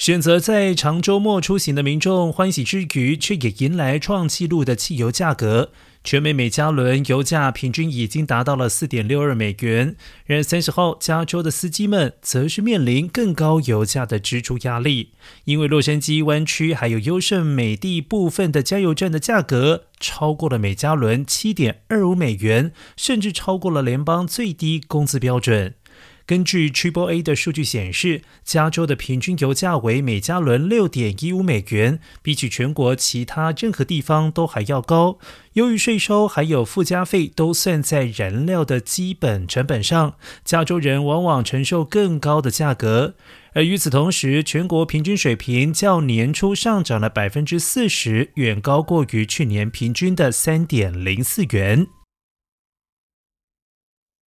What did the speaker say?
选择在长周末出行的民众欢喜之余，却也迎来创纪录的汽油价格。全美每加仑油价平均已经达到了四点六二美元。然而，三十号加州的司机们则是面临更高油价的支出压力，因为洛杉矶湾区还有优胜美地部分的加油站的价格超过了每加仑七点二五美元，甚至超过了联邦最低工资标准。根据 Triple A 的数据显示，加州的平均油价为每加仑六点一五美元，比起全国其他任何地方都还要高。由于税收还有附加费都算在燃料的基本成本上，加州人往往承受更高的价格。而与此同时，全国平均水平较年初上涨了百分之四十，远高过于去年平均的三点零四元。